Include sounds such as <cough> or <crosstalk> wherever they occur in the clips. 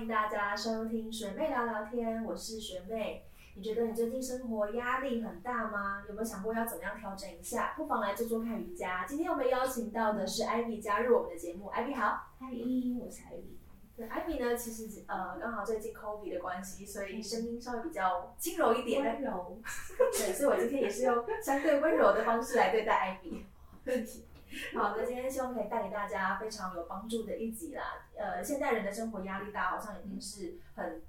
迎大家收听学妹聊聊天，我是学妹。你觉得你最近生活压力很大吗？有没有想过要怎么样调整一下？不妨来做做看瑜伽。今天我们邀请到的是 Ivy 加入我们的节目，Ivy 好，嗨，我是 Ivy。对，Ivy 呢，其实呃刚好最近 COVID 的关系，所以声音稍微比较轻柔一点。温柔。<laughs> 对，所以我今天也是用相对温柔的方式来对待 Ivy。<laughs> 好的，今天希望可以带给大家非常有帮助的一集啦。呃，现代人的生活压力大，好像已经是很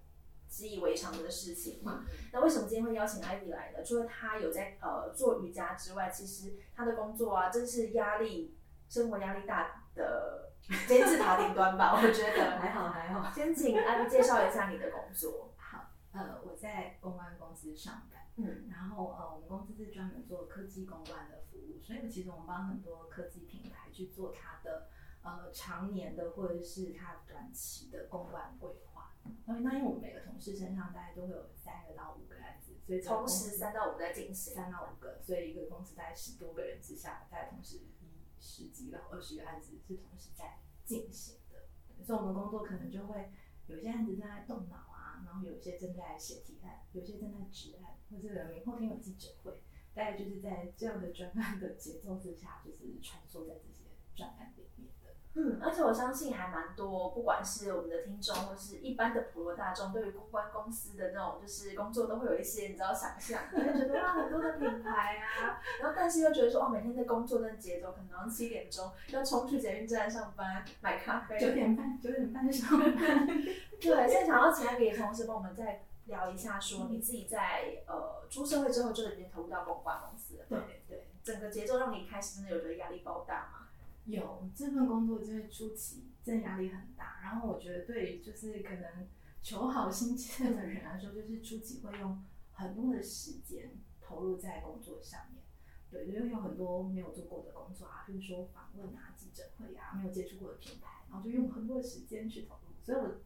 习以为常的事情嘛。那为什么今天会邀请艾比来呢？除了他有在呃做瑜伽之外，其实他的工作啊，真是压力，生活压力大的 <laughs> 金字塔顶端吧？我觉得还好还好。先请艾比介绍一下你的工作。好，呃，我在公关公司上班。嗯，然后呃，我们公司是专门做科技公关的服务，所以其实我们帮很多科技品牌去做它的呃常年的或者是它短期的公关规划。那那因为我们每个同事身上大概都会有三个到五个案子，所以同时三到五在进行，三到五个，所以一个公司大概十多个人之下，大概同时一十几到二十个案子是同时在进行的。所以我们工作可能就会有些案子正在动脑啊，然后有一些正在写提案，有些正在执案。或者明后天有记者会，大概就是在这样的专案的节奏之下，就是穿梭在这些专案里面。嗯，而且我相信还蛮多，不管是我们的听众，或是一般的普罗大众，对于公关公司的那种就是工作，都会有一些你知道想象，会觉得哇很多的品牌啊，然后但是又觉得说哦，每天的工作的节奏，可能早上七点钟要冲去捷运站上班买咖啡，九点半九点半上班。<laughs> <laughs> 对，现在想要请来给同事帮我们再。聊一下，说你自己在呃出社会之后就已经投入到公关公司了。对对，整个节奏让你开始真的有觉得压力爆大吗？有这份工作就是初期真的压力很大，然后我觉得对就是可能求好心切的人来说，就是初期会用很多的时间投入在工作上面。对，因为有很多没有做过的工作啊，比如说访问啊、记者会啊，没有接触过的品牌，然后就用很多的时间去投入。所以我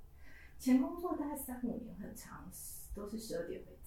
前工作大概三五年很长。都是十二点回，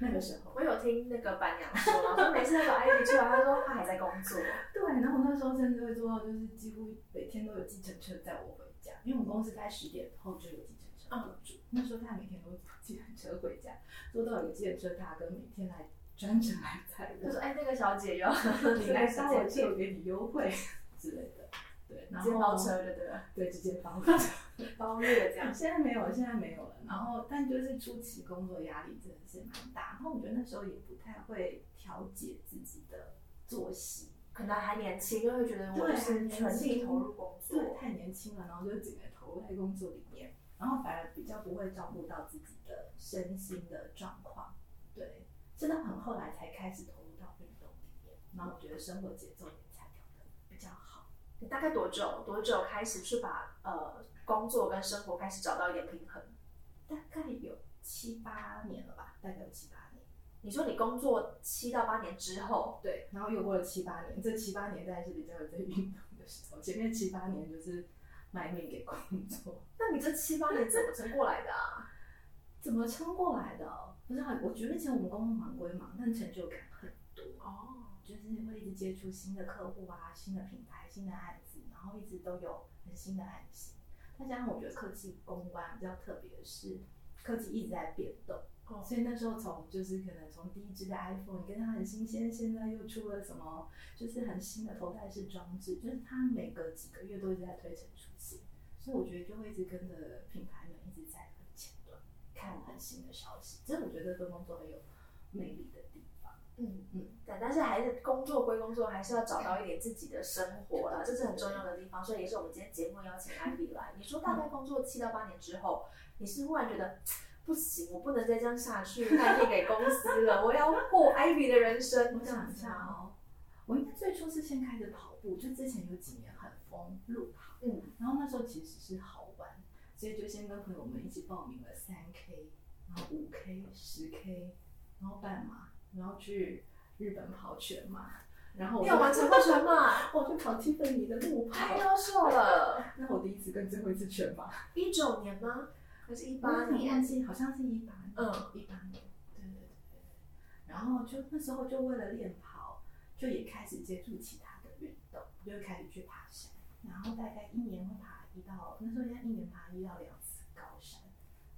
那个时候我有听那个板娘说，说 <laughs> 每次那个 Ivy 出来，她说她还在工作。对，然后那时候甚至会做到，就是几乎每天都有计程车载我回家，因为我们公司在十点后就有计程车入住。那时候他每天都坐计程车回家，做到有计程车大哥每天来专程来载我，就说：“哎，那个小姐要 <laughs> 你来搭我车，我给你优惠之类的。”对，然后包车的对吧？对，直接包 <laughs> 包月这样。现在没有，现在没有了。然后，但就是初期工作压力真的是蛮大。然后我觉得那时候也不太会调节自己的作息，可能还年轻，就会觉得我是全力投入工作，对，太年轻了，然后就整个投入在工作里面，然后反而比较不会照顾到自己的身心的状况。对，真的很后来才开始投入到运动里面，然后我觉得生活节奏也才调的比较好。你大概多久？多久开始去把呃工作跟生活开始找到一点平衡？大概有七八年了吧，大概有七八年。你说你工作七到八年之后，对，然后又过了七八年，这七八年大概是比较有在运动的时候，前面七八年就是卖命给工作。<laughs> 那你这七八年怎么撑过来的啊？<laughs> 怎么撑过来的？不是，我觉得以前我们工作忙归忙，但成就感很多哦。就是会一直接触新的客户啊，新的品牌，新的案子，然后一直都有很新的案型。再加上我觉得科技公关比较特别的是，科技一直在变动，所以那时候从就是可能从第一支的 iPhone，你跟它很新鲜，现在又出了什么，就是很新的头戴式装置，就是它每隔几个月都一直在推陈出新，所以我觉得就会一直跟着品牌们一直在很前端看很新的消息，这是我觉得这份工作很有魅力的地方。嗯嗯，但，但是还是工作归工作，还是要找到一点自己的生活啦，这是很重要的地方。所以也是我们今天节目邀请艾比来。你说大概工作七到八年之后，你是忽然觉得不行，我不能再这样下去，卖力给公司了，我要过艾比的人生。我想一下哦，我应该最初是先开始跑步，就之前有几年很疯路跑，嗯，然后那时候其实是好玩，所以就先跟朋友们一起报名了三 K，然后五 K、十 K，然后半马。然后去日本跑全马，然后你有完成过全马？<laughs> 我去跑蒂芬尼的路跑，太优秀了。那我第一次跟最后一次全马，一九年吗？还是一八年？忘记，好像是一八年。嗯，一八年。对对对对。然后就那时候就为了练跑，就也开始接触其他的运动，就开始去爬山。然后大概一年会爬一到，那时候应该一年爬一到两次。高山，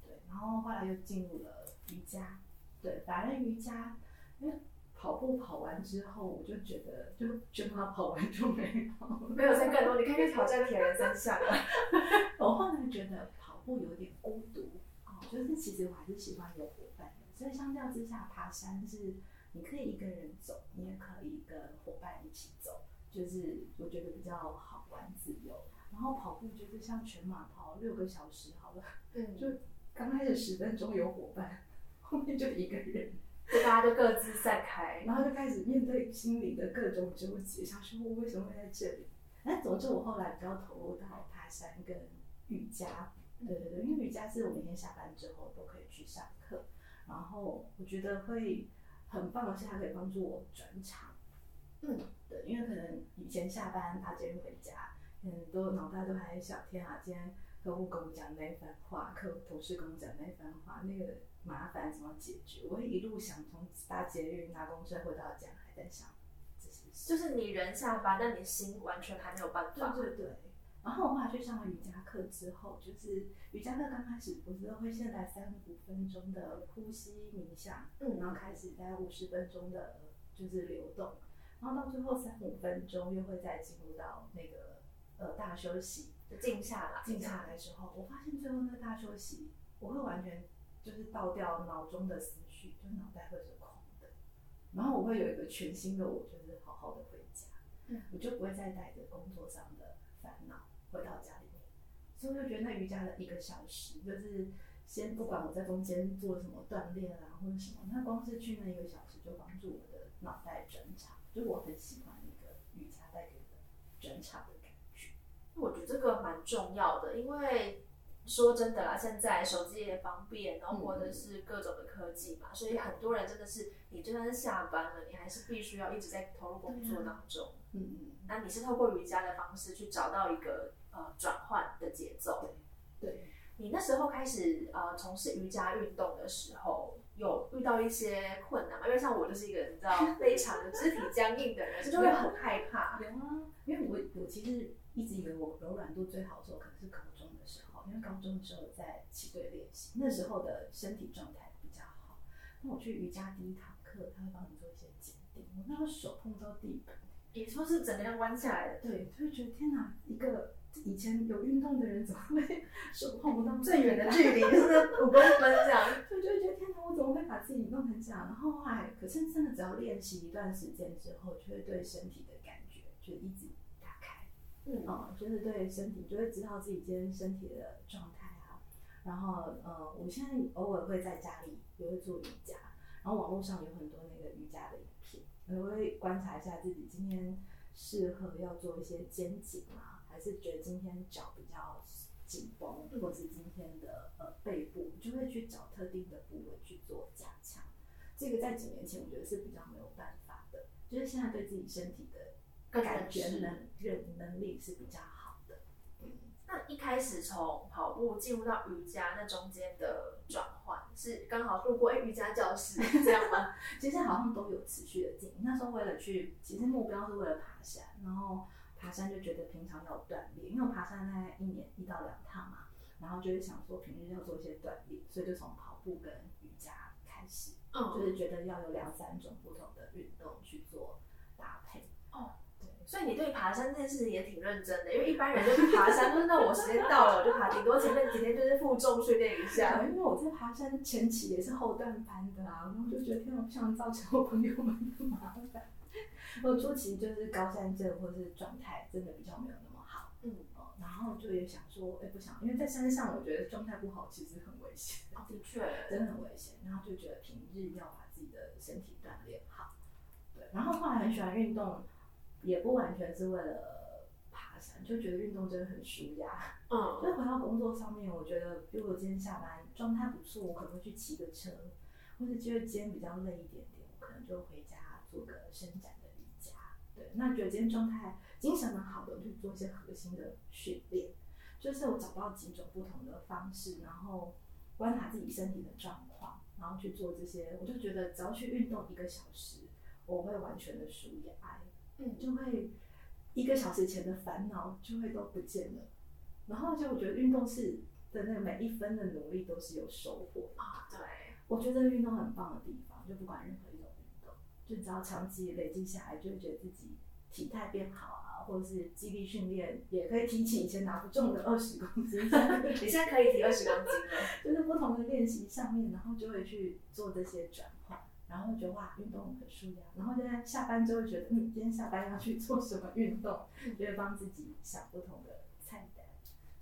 对，然后后来又进入了瑜伽，对，反正瑜伽，因为跑步跑完之后，我就觉得就觉得跑完就没有，没有再更多，你可以去挑战铁人三项了。<laughs> 我后来觉得跑步有点孤独，哦，就是其实我还是喜欢有伙伴的，所以相较之下，爬山是你可以一个人走，你也可以跟伙伴一起走，就是我觉得比较好玩自由。然后跑步就是像全马跑六个小时好了，对，就刚开始十分钟有伙伴，后面就一个人，就大家就各自散开，然后就开始面对心里的各种纠结，想说我为什么会在这里？那总之我后来比较投入到爬山跟瑜伽，对对对，因为瑜伽是我每天下班之后都可以去上课，然后我觉得会很棒的是它可以帮助我转场，嗯，对，因为可能以前下班搭捷运回家。嗯，都脑袋都还在想，天啊，今天客户跟我讲那番话，客户同事跟我讲那番话，那个麻烦怎么解决？我会一路想从搭捷运、搭公车回到家，还在想这些事。就是你人下班，但你心完全还没有办法。对对对。然后我后来去上了瑜伽课之后，就是瑜伽课刚开始不是都会先来三五分钟的呼吸冥想，嗯，然后开始在五十分钟的就是流动，然后到最后三五分钟又会再进入到那个。呃，大休息，静下来，静下来之后，我发现最后那个大休息，我会完全就是倒掉脑中的思绪，就脑袋会是空的，然后我会有一个全新的我，就是好好的回家，嗯，我就不会再带着工作上的烦恼回到家里面，所以我就觉得那瑜伽的一个小时，就是先不管我在中间做什么锻炼啊或者什么，那光是去那一个小时就帮助我的脑袋转场，就我很喜欢那个瑜伽带给的转场的感觉。我觉得这个蛮重要的，因为说真的啦，现在手机也方便，然后或者是各种的科技嘛，所以很多人真的是，你就算是下班了，你还是必须要一直在投入工作当中。嗯嗯。那你是透过瑜伽的方式去找到一个呃转换的节奏。对。你那时候开始呃从事瑜伽运动的时候，有遇到一些困难吗？因为像我就是一个你知道非常的肢体僵硬的人，<laughs> 就会很害怕。有啊，因为我我其实。一直以为我柔软度最好的时候可能是高因为高中的时候在起队练习，那时候的身体状态比较好。那我去瑜伽第一堂课，他会帮你做一些检定，我那个手碰到地板，也说是整个要弯下来的，对，就会觉得天哪，一个以前有运动的人怎么会 <laughs> 手碰不到最远的距离是五公分这样？<laughs> 就就会觉得天哪，我怎么会把自己弄成这样？然后后来，可是真的只要练习一段时间之后，就会对身体的感觉就一直。嗯，哦，就是对身体就会知道自己今天身体的状态啊。然后，呃，我现在偶尔会在家里也会做瑜伽，然后网络上有很多那个瑜伽的影片，我会观察一下自己今天适合要做一些肩颈啊，还是觉得今天脚比较紧绷，或是今天的呃背部，就会去找特定的部位去做加强。这个在几年前我觉得是比较没有办法的，就是现在对自己身体的。感觉能忍能力是比较好的。嗯，那一开始从跑步进入到瑜伽，那中间的转换是刚好路过哎瑜伽教室这样吗？<laughs> 其实好像都有持续的进。那时候为了去，其实目标是为了爬山，然后爬山就觉得平常要锻炼，因为我爬山大概一年一到两趟嘛，然后就是想说平日要做一些锻炼，所以就从跑步跟瑜伽开始，嗯，就是觉得要有两三种不同的运动去做搭配。哦。所以你对爬山这件事情也挺认真的，因为一般人就是爬山，就是那我时间到了我就爬，顶多前面几天就是负重训练一下。因为我在爬山前期也是后段班的啊，然后就觉得天我，不想造成我朋友们的麻烦。我初期就是高山症或者是状态真的比较没有那么好，嗯，哦，然后就也想说，哎，不想，因为在山上我觉得状态不好其实很危险，的确，<laughs> 真的很危险。然后就觉得平日要把自己的身体锻炼好，对。然后后来很喜欢运动。也不完全是为了爬山，就觉得运动真的很舒压。嗯，所 <laughs> 以回到工作上面，我觉得，比如我今天下班状态不错，我可能会去骑个车，或者觉得今天比较累一点点，我可能就回家做个伸展的瑜伽。对，那觉得今天状态精神蛮好的，就做一些核心的训练。就是我找到几种不同的方式，然后观察自己身体的状况，然后去做这些，我就觉得只要去运动一个小时，我会完全的舒压。嗯，就会一个小时前的烦恼就会都不见了，然后就我觉得运动是的那个每一分的努力都是有收获啊。对，我觉得运动很棒的地方，就不管任何一种运动，就只要长期累积下来，就会觉得自己体态变好啊，或者是肌力训练也可以提起以前拿不重的二十公斤。<laughs> 你现在可以提二十公斤了，<laughs> 就是不同的练习上面，然后就会去做这些转换。然后觉得哇，运动很舒压。然后现在下班之后觉得，嗯，今天下班要去做什么运动，就会帮自己想不同的菜单。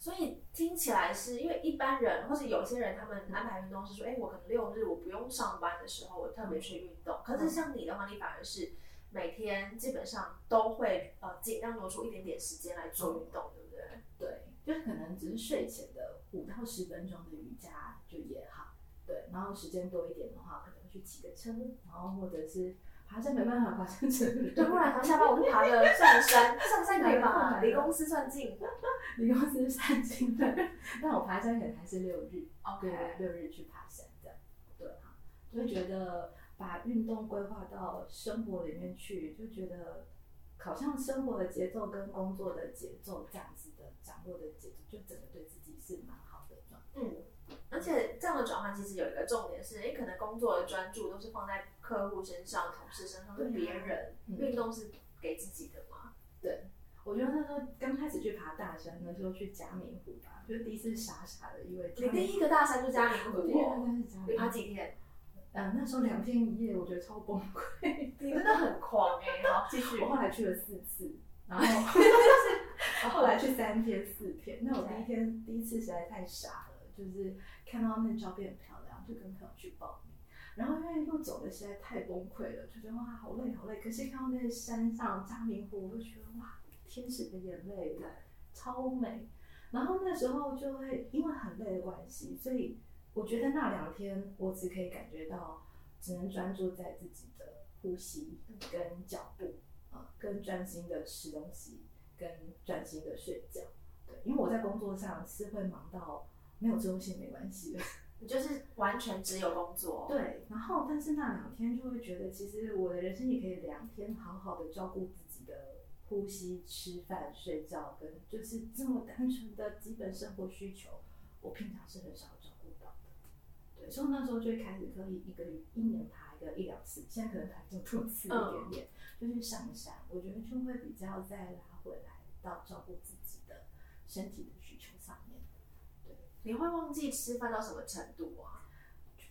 所以听起来是因为一般人或者有些人他们安排运动是说，哎，我可能六日我不用上班的时候，我特别去运动。可是像你的话，你反而是每天基本上都会呃尽量挪出一点点时间来做运动，对不对？对，就是可能只是睡前的五到十分钟的瑜伽就也好。对，然后时间多一点的话，可能。去骑个车，然后或者是爬山，没办法爬山车。<laughs> 对，不然下班我就爬个上山，上山可以吗？<laughs> 离公司算近，<laughs> 离公司算近的。但我爬山可能还是六日，OK，六日去爬山这样。对哈，就觉得把运动规划到生活里面去，就觉得好像生活的节奏跟工作的节奏这样子的掌握的节奏，就整个对自己是蛮好的状态。嗯。而且这样的转换其实有一个重点是，你，可能工作的专注都是放在客户身上、同事身上，是别人。运动是给自己的嘛？对，我觉得那时候刚开始去爬大山，的时候去嘉明湖吧，就是第一次傻傻的，因为你第一个大山就嘉明湖，第二个是嘉明湖，你爬几天？嗯，那时候两天一夜，我觉得超崩溃。你真的很狂哎！好，继续。我后来去了四次，<laughs> 然后后来去三天四天。那我第一天第一次实在太傻了，就是。看到那照片很漂亮，就跟朋友去报名。然后因为一路走的实在太崩溃了，就觉得哇好累好累。可是看到那山上嘉明湖，我就觉得哇天使的眼泪，对超美。然后那时候就会因为很累的关系，所以我觉得那两天我只可以感觉到，只能专注在自己的呼吸跟脚步啊，跟专心的吃东西，跟专心的睡觉。对，因为我在工作上是会忙到。没有周线没关系的，<laughs> 你就是完全只有工作。对，然后但是那两天就会觉得，其实我的人生也可以两天好好的照顾自己的呼吸、吃饭、睡觉，跟就是这么单纯的基本生活需求，我平常是很少照顾到的。对，所以那时候就开始可以一个一年爬一个一两次，现在可能爬更多次一点点，就是上山，我觉得就会比较再拉回来到照顾自己的身体的需求上面。你会忘记吃饭到什么程度啊？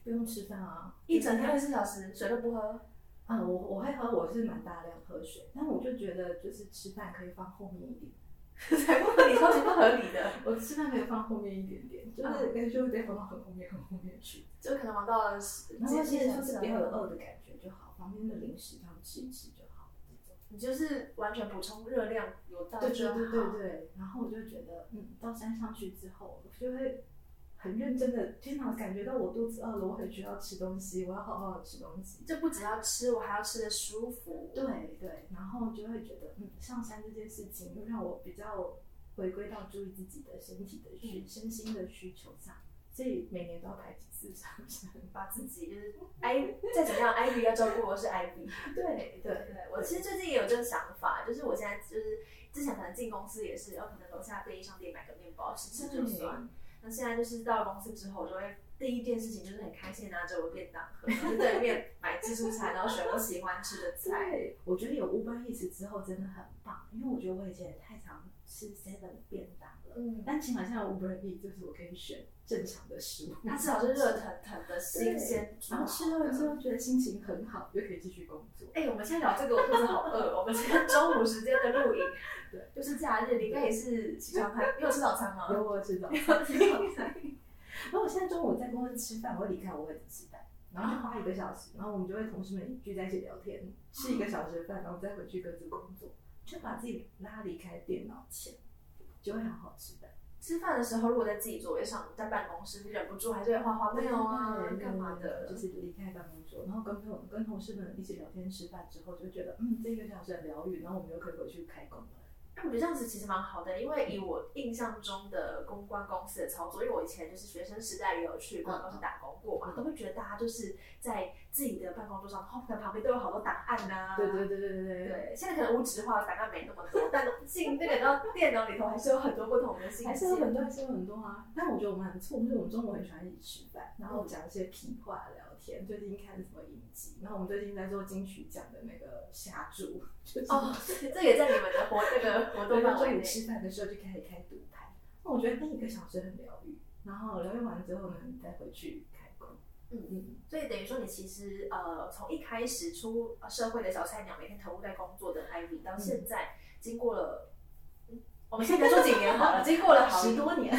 不用吃饭啊，一整天二十四小时水都不喝。啊，我我会喝，我是蛮大量喝水，但我就觉得就是吃饭可以放后面一点，<laughs> 才不合理，超级不合理的。<laughs> 我吃饭可以放后面一点点，就是感觉就会被放到很后面很后面去，就可能忙到了。然后现在就是不要有饿的感觉就好，旁边的零食他们吃一吃就好。你就是完全补充热量有到。对对对对对。然后我就觉得，嗯，到山上去之后，我就会。很认真的，经常感觉到我肚子饿了，我很需要吃东西，我要好好的吃东西。就不只要吃，我还要吃的舒服。对对，然后就会觉得，嗯，上山这件事情又让我比较回归到注意自己的身体的需身心的需求上，所以每年都要排几次上山，<laughs> 把自己就是 I <laughs> 再怎么样，Ivy 要照顾我是 Ivy。对对对，我其实最近也有这个想法，就是我现在就是之前可能进公司也是，有可能楼下便利商店买个面包吃吃就算。那现在就是到了公司之后，我就会第一件事情就是很开心拿着我便当盒，就在里面 <laughs> 买自助餐，然后选我喜欢吃的菜。对，我觉得有 Uber Eats 之后真的很棒，因为我觉得我以前也太常吃 Seven 便当了。嗯。但起码现在 Uber Eats 就是我可以选正常的食物，它至少是热腾腾的新鲜。然后吃了之后觉得心情很好，又可以继续工作。哎，我们现在聊这个，我肚子好饿。我们今天中午时间的录影。<laughs> 对，就是假日，你应该也是起床看，你有吃早餐吗？有，我吃早餐。<laughs> 然后我现在中午在公司吃饭，我会离开我位置吃饭，然后就花一个小时，然后我们就会同事们聚在一起聊天，吃一个小时的饭，然后再回去各自工作，就把自己拉离开电脑前，就会很好吃的。吃饭的时候，如果在自己座位上，在办公室，你忍不住还是会画画没有啊，干嘛的？就是离开办公桌，然后跟朋友、跟同事们一起聊天吃饭之后，就觉得嗯，这一个小时很疗愈，然后我们又可以回去开工了。哎，我觉得这样子其实蛮好的，因为以我印象中的公关公司的操作，因为我以前就是学生时代也有去公关公司打工过嘛，都会觉得大家就是在自己的办公桌上，后面旁边都有好多档案呐。对对对对对对。对，现在可能无纸化档案没那么多，但进那个到电脑里头还是有很多不同的信息。还是有很多，还是有很多啊。但我觉得我们很错，就是我们中国很喜欢一起吃饭，然后讲一些屁话聊天。最近看什么影集？然后我们最近在做金曲奖的那个下注。哦，<laughs> 这也在你们的活那个 <laughs> 活动范围内。吃饭的时候就开始开赌牌，那我觉得那一个小时很疗愈。然后疗愈完之后呢，你再回去开工。嗯嗯。所以等于说，你其实呃，从一开始出社会的小菜鸟，每天投入在工作的 Ivy，到现在经过了，我们 <laughs> 先别说几年好了，经过了十多年，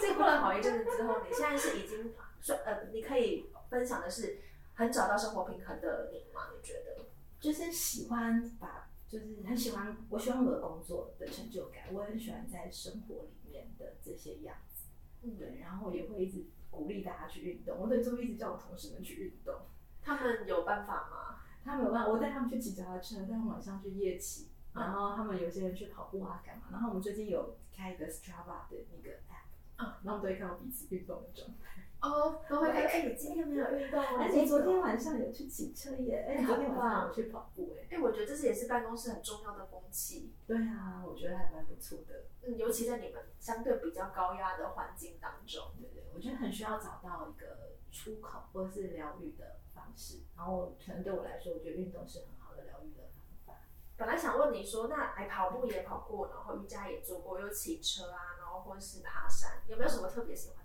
经过了好一阵子之后，你现在是已经算呃，你可以分享的是很找到生活平衡的你吗？你觉得？就是喜欢把。就是很喜欢，我喜欢我的工作的成就感，我很喜欢在生活里面的这些样子，嗯，对，然后也会一直鼓励大家去运动，我对周一直叫我同事们去运动，他们有办法吗？他们有办法，我带他们去骑脚踏车，带他们晚上去夜骑，然后他们有些人去跑步啊，干嘛？然后我们最近有开一个 Strava 的那个 app，嗯，然后都会看到彼此运动的状态。哦，都会哎，你今天没有运动，哎，你昨天晚上有去骑车耶，哎，昨天晚上有去跑步哎，哎，我觉得这是也是办公室很重要的风气。对啊，我觉得还蛮不错的。嗯，尤其在你们相对比较高压的环境当中，对对，我觉得很需要找到一个出口或者是疗愈的方式。然后可能对我来说，我觉得运动是很好的疗愈的方法。本来想问你说，那哎，跑步也跑过，然后瑜伽也做过，又骑车啊，然后或者是爬山，有没有什么特别喜欢？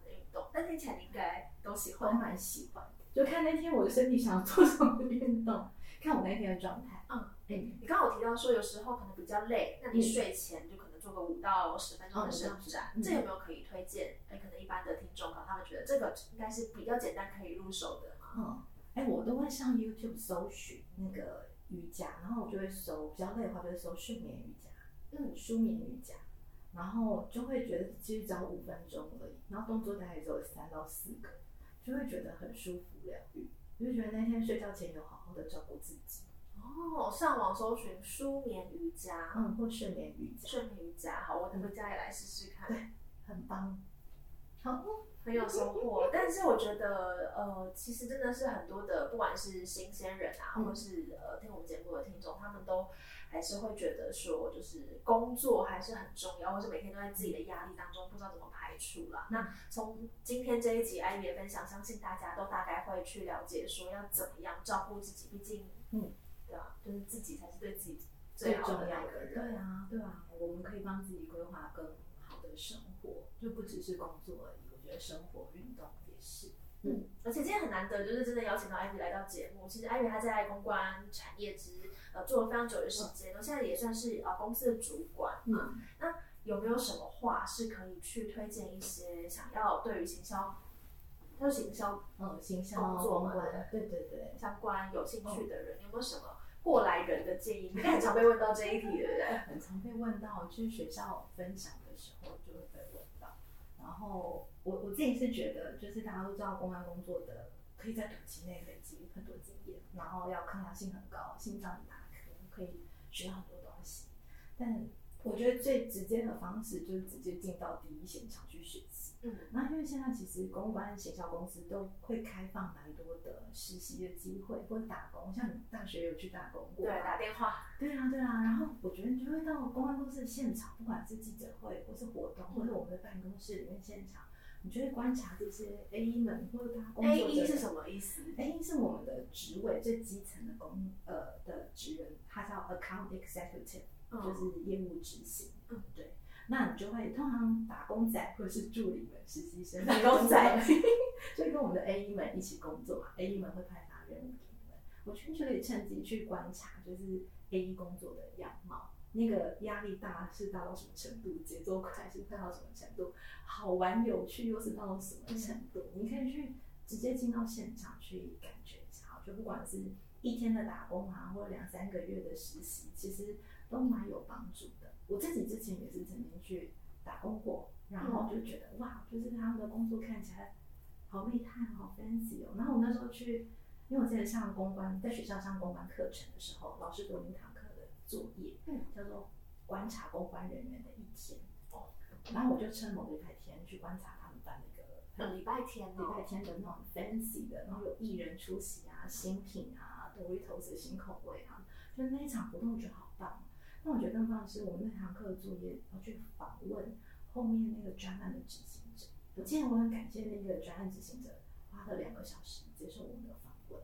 但听起来你应该都喜欢，都蛮喜欢。就看那天我的身体想要做什么运动，看我那天的状态。嗯，哎，你刚刚有提到说有时候可能比较累，那你睡前就可能做个五到十分钟的伸展，这有没有可以推荐？哎，可能一般的听众可能他们觉得这个应该是比较简单可以入手的嘛。嗯，哎，我都会上 YouTube 搜寻那个瑜伽，然后我就会搜比较累的话，就会搜睡眠瑜伽，嗯，舒眠瑜伽。然后就会觉得其实只要五分钟而已，然后动作大概只有三到四个，就会觉得很舒服疗愈，就觉得那天睡觉前有好好的照顾自己。哦，上网搜寻舒眠瑜伽，嗯，或睡眠瑜伽，睡眠瑜伽，好，我等回家也来试试看。对，很棒，好，很有收获。但是我觉得，呃，其实真的是很多的，不管是新鲜人啊，或是呃听我们节目的听众，他们都。还是会觉得说，就是工作还是很重要，或是每天都在自己的压力当中，不知道怎么排除了。那从今天这一集艾米的分享，相信大家都大概会去了解说要怎么样照顾自己。毕竟，嗯，对啊，就是自己才是对自己最重要的人。对啊，对啊，我们可以帮自己规划更好的生活，就不只是工作而已。生活、运动也是。嗯，而且今天很难得，就是真的邀请到艾比来到节目。其实艾比她在公关产业之呃做了非常久的时间，然后现在也算是呃公司的主管嘛。那有没有什么话是可以去推荐一些想要对于行销，他说行销嗯行销工作嘛，对对对，相关有兴趣的人，有没有什么过来人的建议？应该很常被问到这一题，对不对？很常被问到，去学校分享的时候就会被问然后。我我自己是觉得，就是大家都知道，公安工作的可以在短期内累积很多经验，然后要抗压性很高，心脏大颗，可以学很多东西。但我觉得最直接的方式就是直接进到第一现场去学习。嗯，那因为现在其实公关、协销公司都会开放蛮多的实习的机会，或者打工，像你大学有去打工过？对，打电话。对啊，对啊。然后我觉得你就会到公关公司的现场，不管是记者会，或是活动，或者我们的办公室里面现场。你就会观察这些 A E 们或者他工作者。A E 是什么意思？A E 是我们的职位最基层的工呃的职人，他叫 Account Executive，就是业务执行。嗯，对。那你就会通常打工仔或者是助理们、实习生、打工仔，<laughs> 就跟我们的 A E 们一起工作嘛。A E 们会派发任务给你们，我就可以趁机去观察，就是 A E 工作的样貌。那个压力大是大到什么程度？节奏快是快到什么程度？好玩有趣又是到什么程度？你可以去直接进到现场去感觉一下。就不管是一天的打工啊，或者两三个月的实习，其实都蛮有帮助的。我自己之前也是曾经去打工过，然后就觉得哇，就是他们的工作看起来好厉害，好 fancy 哦。然后我那时候去，因为我记得上公关，在学校上公关课程的时候，老师给我一堂课的。作业嗯叫做观察公关人员的一天。哦，然后我就趁某个礼拜天去观察他们办那个礼拜天，礼拜天的那种 fancy 的，然后有艺人出席啊，新品啊，Doritos 的新口味啊，就那一场活动我觉得好棒。那我觉得更棒的是，我们那堂课的作业要去访问后面那个专案的执行者。我记得我很感谢那个专案执行者，花了两个小时接受我们的访问，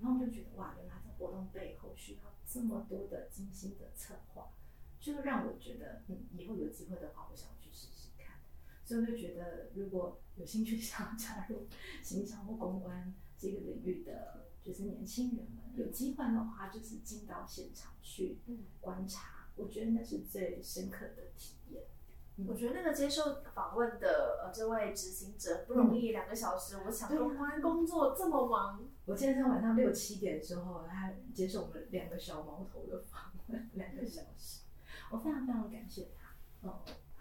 然后我就觉得哇，原来在活动背后需要这么多的精心的策划，就让我觉得，嗯，以后有机会的话，我想去试试看。所以我就觉得，如果有兴趣 <laughs> 想要加入行销或公关这个领域的，就是年轻人们，有机会的话，就是进到现场去观察，我觉得那是最深刻的体验。我觉得那个接受访问的呃这位执行者不容易，两个小时，我想公关工作这么忙。我记得在晚上六七点之后，他接受我们两个小毛头的访问，两个小时，我非常非常感谢他。嗯，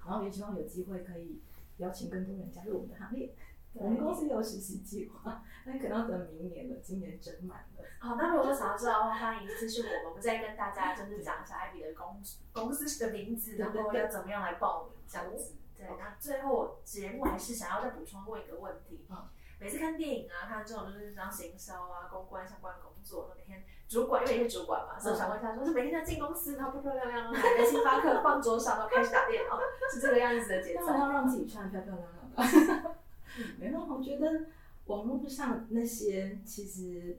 然后也希望有机会可以邀请更多人加入我们的行列。我们公司有实习计划，但可能要等明年了，今年整满了。好，那如果说想要知道的话，欢迎私信我们，我们再跟大家就是讲一下艾比的公公司的名字，然后要怎么样来报名这样子。对，那最后节目还是想要再补充问一个问题。嗯，每次看电影啊，看这种就是像行销啊、公关相关工作，每天主管因为也是主管嘛，所以想问一下，说是每天在进公司，然后漂漂亮亮，买个星巴克放桌上，然后开始打电脑，是这个样子的节奏？要让自己穿漂漂亮亮的。没办法，我觉得网络上那些，其实，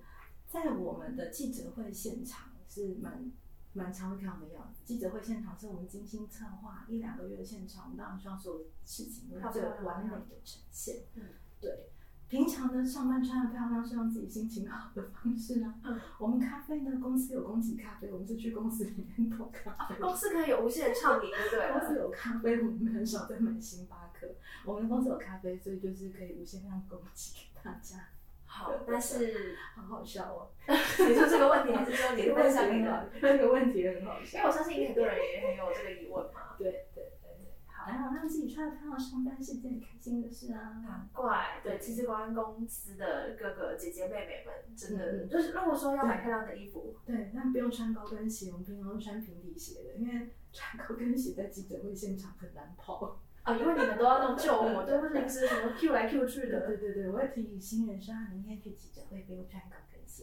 在我们的记者会现场是蛮蛮常看的样子。记者会现场是我们精心策划一两个月的现场，我们当然希望所有事情都是最完美的呈现。嗯，对。平常呢，上班穿的漂亮是让自己心情好的方式啊。嗯，我们咖啡呢，公司有供给咖啡，我们就去公司里面泡咖啡。公司可以有无限的畅饮，对公司有咖啡，我们很少在买星巴克。我们公司有咖啡，所以就是可以无限量供给给大家。好，但是 <laughs> 好好笑哦。你说这个问题，还是说你分享一个？<laughs> 这个问题很好笑，因为我相信很多人也很有这个疑问嘛。对对。还好让自己穿的漂亮上班是件开心的事啊！难怪，对，其实公安公司的哥哥姐姐妹妹们，真的就是如果说要买漂亮的衣服，对，那不用穿高跟鞋，我们平常都穿平底鞋的，因为穿高跟鞋在记者会现场很难跑。啊，因为你们都要那种救火，都是临时什么 Q 来 Q 去的。对对对，我会提醒新人说，明天去记者会不用穿高。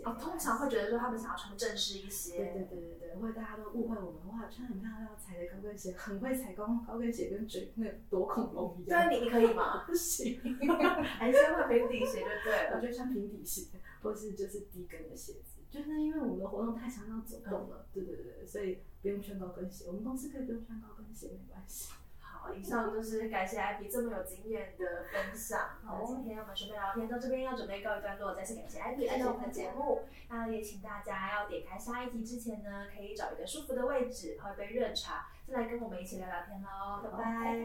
哦，通常会觉得说他们想要穿正式一些。对对对对对，或者大家都误会我们哇，穿很漂亮踩的高跟鞋，很会踩高高跟鞋，跟追那躲恐龙一样。对，你你可以吗？<laughs> 不行，<laughs> 还是会平底鞋就对了。我就穿平底鞋，或是就是低跟的鞋子，就是因为我们的活动太常要走动了，对对对，所以不用穿高跟鞋。我们公司可以不用穿高跟鞋，没关系。以上就是感谢艾比这么有经验的分享。好，今天我们准备聊天到这边要准备告一段落，再次感谢艾比来到我们的节目。那也请大家要点开下一集之前呢，可以找一个舒服的位置，泡一杯热茶，再来跟我们一起聊聊天喽。拜拜。